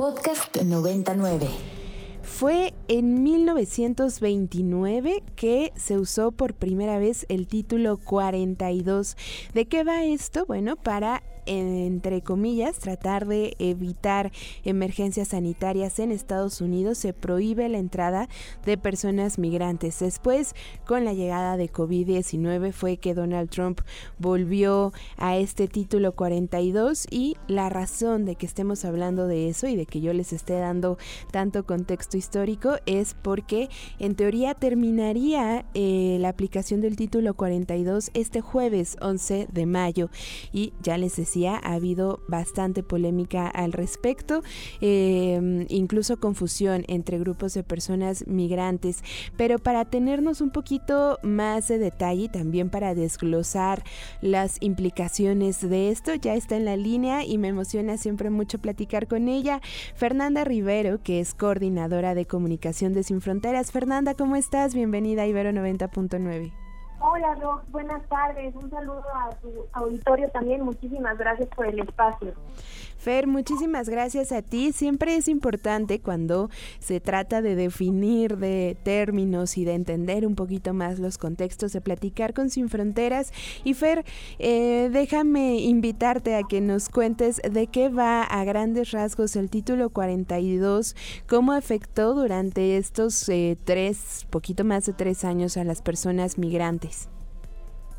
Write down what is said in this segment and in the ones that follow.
Podcast 99. Fue en 1929 que se usó por primera vez el título 42. ¿De qué va esto? Bueno, para entre comillas, tratar de evitar emergencias sanitarias en Estados Unidos, se prohíbe la entrada de personas migrantes. Después, con la llegada de COVID-19, fue que Donald Trump volvió a este título 42 y la razón de que estemos hablando de eso y de que yo les esté dando tanto contexto histórico es porque en teoría terminaría eh, la aplicación del título 42 este jueves 11 de mayo y ya les decía ha habido bastante polémica al respecto, em, incluso confusión entre grupos de personas migrantes. Pero para tenernos un poquito más de detalle y también para desglosar las implicaciones de esto, ya está en la línea y me emociona siempre mucho platicar con ella, Fernanda Rivero, que es coordinadora de comunicación de Sin Fronteras. Fernanda, ¿cómo estás? Bienvenida a Ibero 90.9. Hola, Rox, buenas tardes. Un saludo a tu auditorio también. Muchísimas gracias por el espacio. Fer, muchísimas gracias a ti. Siempre es importante cuando se trata de definir de términos y de entender un poquito más los contextos, de platicar con Sin Fronteras. Y Fer, eh, déjame invitarte a que nos cuentes de qué va a grandes rasgos el título 42, cómo afectó durante estos eh, tres, poquito más de tres años a las personas migrantes.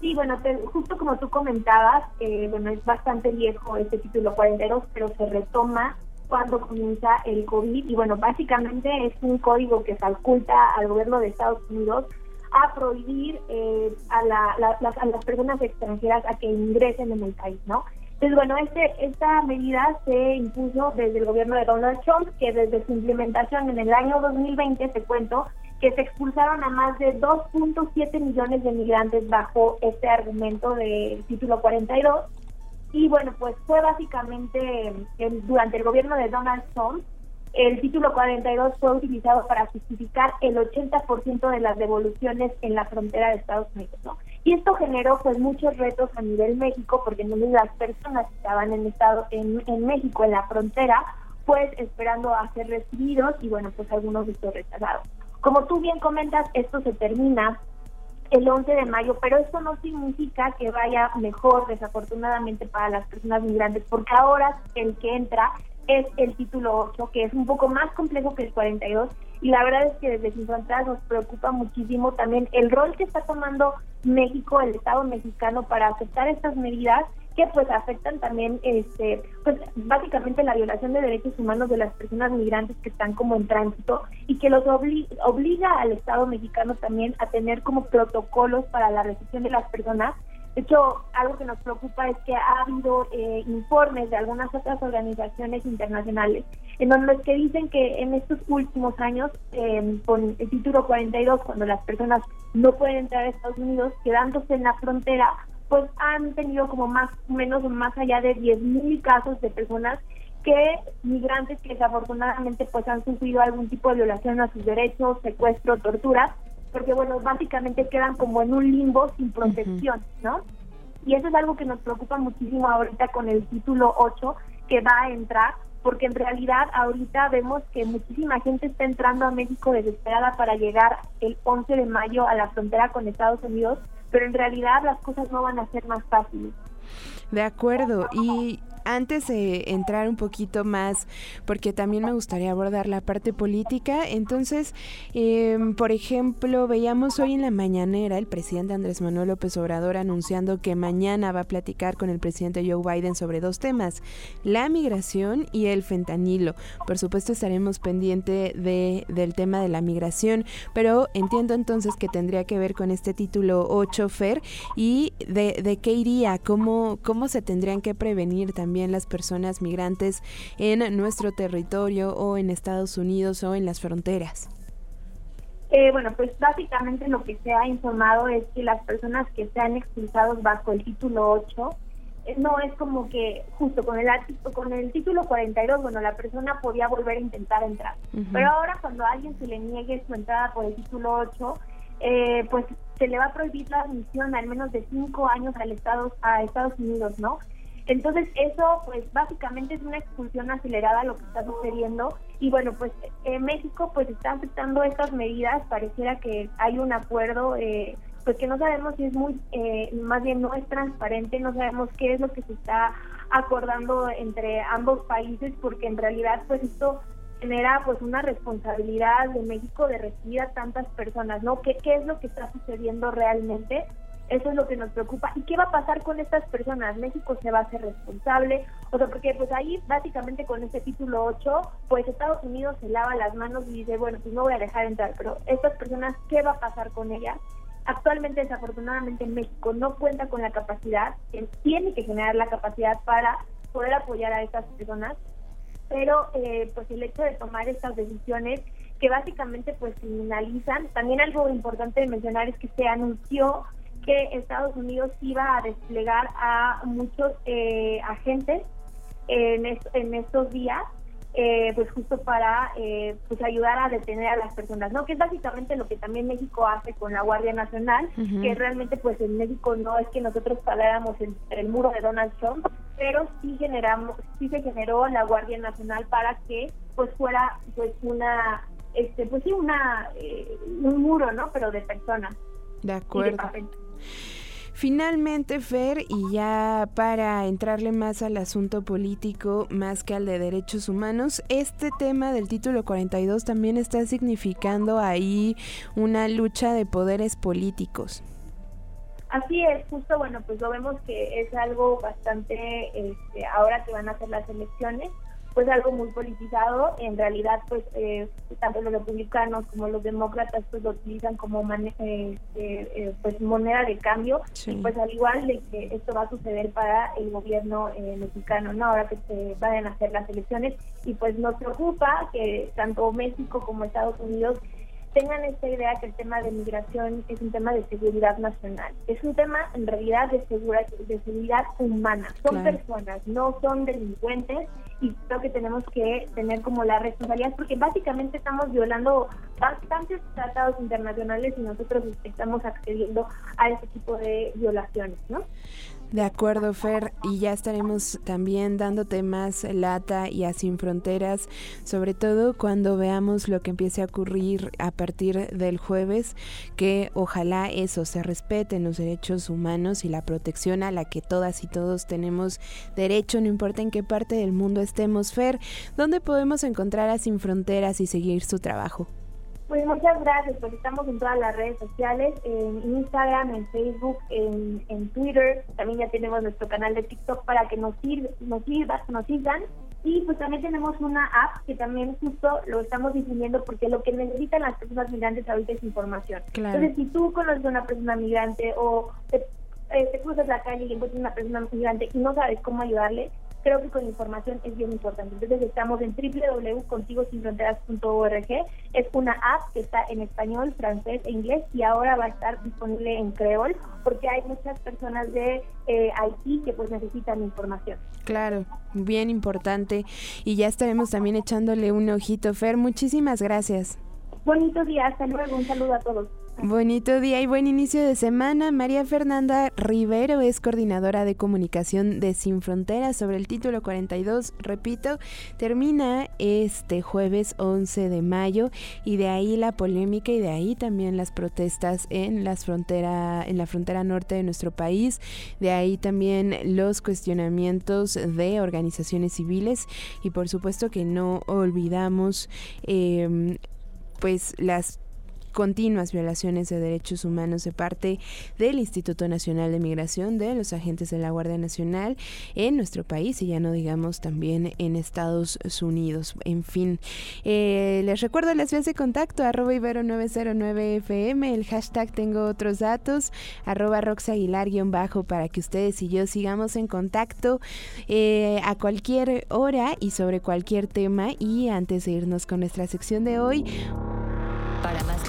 Sí, bueno, justo como tú comentabas, eh, bueno, es bastante viejo este título 42, pero se retoma cuando comienza el COVID y bueno, básicamente es un código que faculta al gobierno de Estados Unidos a prohibir eh, a, las personas extranjeras a que ingresen en el país, ¿no? Entonces, bueno, este, esta medida se impuso desde el gobierno de Donald Trump, que desde su implementación en el año 2020, te cuento, que se expulsaron a más de 2.7 millones de migrantes bajo este argumento del título 42. Y bueno, pues fue básicamente durante el gobierno de Donald Trump, el título 42 fue utilizado para justificar el 80% de las devoluciones en la frontera de Estados Unidos, ¿no? Y esto generó pues muchos retos a nivel México, porque no las personas que estaban en estado en, en México, en la frontera, pues esperando a ser recibidos y bueno, pues algunos estos rechazados. Como tú bien comentas, esto se termina el 11 de mayo, pero esto no significa que vaya mejor, desafortunadamente, para las personas migrantes, porque ahora el que entra es el título 8, que es un poco más complejo que el 42, y la verdad es que desde Sin Fronteras nos preocupa muchísimo también el rol que está tomando México, el Estado mexicano, para aceptar estas medidas que pues afectan también este pues básicamente la violación de derechos humanos de las personas migrantes que están como en tránsito y que los obliga al Estado mexicano también a tener como protocolos para la recepción de las personas. De hecho, algo que nos preocupa es que ha habido eh, informes de algunas otras organizaciones internacionales en donde que dicen que en estos últimos años, eh, con el título 42, cuando las personas no pueden entrar a Estados Unidos, quedándose en la frontera, pues han tenido como más o menos más allá de 10.000 casos de personas que migrantes que desafortunadamente pues han sufrido algún tipo de violación a sus derechos, secuestro, tortura, porque bueno, básicamente quedan como en un limbo sin protección, ¿no? Y eso es algo que nos preocupa muchísimo ahorita con el título 8 que va a entrar, porque en realidad ahorita vemos que muchísima gente está entrando a México desesperada para llegar el 11 de mayo a la frontera con Estados Unidos pero en realidad las cosas no van a ser más fáciles. De acuerdo, y antes de entrar un poquito más, porque también me gustaría abordar la parte política, entonces, em, por ejemplo, veíamos hoy en la mañanera el presidente Andrés Manuel López Obrador anunciando que mañana va a platicar con el presidente Joe Biden sobre dos temas, la migración y el fentanilo. Por supuesto, estaremos pendiente de, del tema de la migración, pero entiendo entonces que tendría que ver con este título 8, FER, y de, de qué iría, cómo, cómo se tendrían que prevenir también también las personas migrantes en nuestro territorio o en Estados Unidos o en las fronteras? Eh, bueno, pues básicamente lo que se ha informado es que las personas que sean expulsados bajo el título 8 eh, no es como que justo con el con el título 42, bueno, la persona podía volver a intentar entrar. Pero ahora cuando a alguien se le niegue su entrada por el título 8, eh, pues se le va a prohibir la admisión al menos de cinco años al Estado, a Estados Unidos, ¿no? Entonces eso pues básicamente es una expulsión acelerada lo que está sucediendo y bueno pues en México pues está afectando estas medidas, pareciera que hay un acuerdo eh, pues que no sabemos si es muy, eh, más bien no es transparente, no sabemos qué es lo que se está acordando entre ambos países porque en realidad pues esto genera pues una responsabilidad de México de recibir a tantas personas, ¿no? ¿Qué, qué es lo que está sucediendo realmente? Eso es lo que nos preocupa. ¿Y qué va a pasar con estas personas? ¿México se va a hacer responsable? O sea, porque pues ahí básicamente con este título 8, pues Estados Unidos se lava las manos y dice, bueno, pues no voy a dejar entrar, pero estas personas, ¿qué va a pasar con ellas? Actualmente, desafortunadamente, México no cuenta con la capacidad, tiene que generar la capacidad para poder apoyar a estas personas, pero eh, pues el hecho de tomar estas decisiones que básicamente pues criminalizan, también algo importante de mencionar es que se anunció que Estados Unidos iba a desplegar a muchos eh, agentes en, en estos días eh, pues justo para eh, pues ayudar a detener a las personas, ¿no? Que es básicamente lo que también México hace con la Guardia Nacional, que realmente pues en México no es que nosotros paráramos el, el muro de Donald Trump, pero sí generamos, sí se generó la Guardia Nacional para que pues fuera pues una, este pues sí una eh, un muro, ¿no? Pero de personas. De acuerdo. Finalmente, Fer, y ya para entrarle más al asunto político, más que al de derechos humanos, este tema del título 42 también está significando ahí una lucha de poderes políticos. Así es, justo, bueno, pues lo vemos que es algo bastante, este, ahora que van a hacer las elecciones, pues algo muy politizado. En realidad, pues eh, tanto los republicanos como los demócratas pues lo utilizan como eh, eh, pues moneda de cambio. Y pues al igual de que esto va a suceder para el gobierno mexicano, ¿no? Ahora que se vayan a hacer las elecciones y pues nos preocupa que tanto México como Estados Unidos tengan esta idea que el tema de migración es un tema de seguridad nacional. Es un tema en realidad de seguridad, de seguridad humana. Son personas, no son delincuentes y creo que tenemos que tener como la responsabilidad porque básicamente estamos violando bastantes tratados internacionales y nosotros estamos accediendo a ese tipo de violaciones, ¿no? De acuerdo, Fer, y ya estaremos también dándote más lata y a Sin Fronteras, sobre todo cuando veamos lo que empiece a ocurrir a partir del jueves, que ojalá eso se respeten los derechos humanos y la protección a la que todas y todos tenemos derecho, no importa en qué parte del mundo estemos. Fer, ¿dónde podemos encontrar a Sin Fronteras y seguir su trabajo? Pues muchas gracias, pues estamos en todas las redes sociales, en Instagram, en Facebook, en, Twitter, también ya tenemos nuestro canal de TikTok para que nos, sirva, nos, sirva, nos sigan y pues también tenemos una app que también justo lo estamos difundiendo porque lo que necesitan las personas migrantes ahorita es información. Entonces, si tú conoces a una persona migrante o te, eh, te cruzas la calle y encuentras una persona migrante y no sabes cómo ayudarle, creo que con información es bien importante. Entonces estamos en www.contigosinfronteras.org. Es una app que está en español, francés e inglés y ahora va a estar disponible en creol porque hay muchas personas de eh, Haití que pues necesitan información. Claro, bien importante. Y ya estaremos también echándole un ojito. Fer, muchísimas gracias. Bonito día, hasta luego, un saludo a todos. Bonito día y buen inicio de semana. María Fernanda Rivero es coordinadora de comunicación de Sin Fronteras sobre el título 42. Repito, termina este jueves 11 de mayo y de ahí la polémica y de ahí también las protestas en, las frontera, en la frontera norte de nuestro país. De ahí también los cuestionamientos de organizaciones civiles y por supuesto que no olvidamos eh, pues las continuas violaciones de derechos humanos de parte del Instituto Nacional de Migración, de los agentes de la Guardia Nacional en nuestro país y ya no digamos también en Estados Unidos. En fin, eh, les recuerdo las vías de contacto, arroba ibero909fm, el hashtag tengo otros datos, arroba roxaguilar-bajo para que ustedes y yo sigamos en contacto eh, a cualquier hora y sobre cualquier tema y antes de irnos con nuestra sección de hoy, para más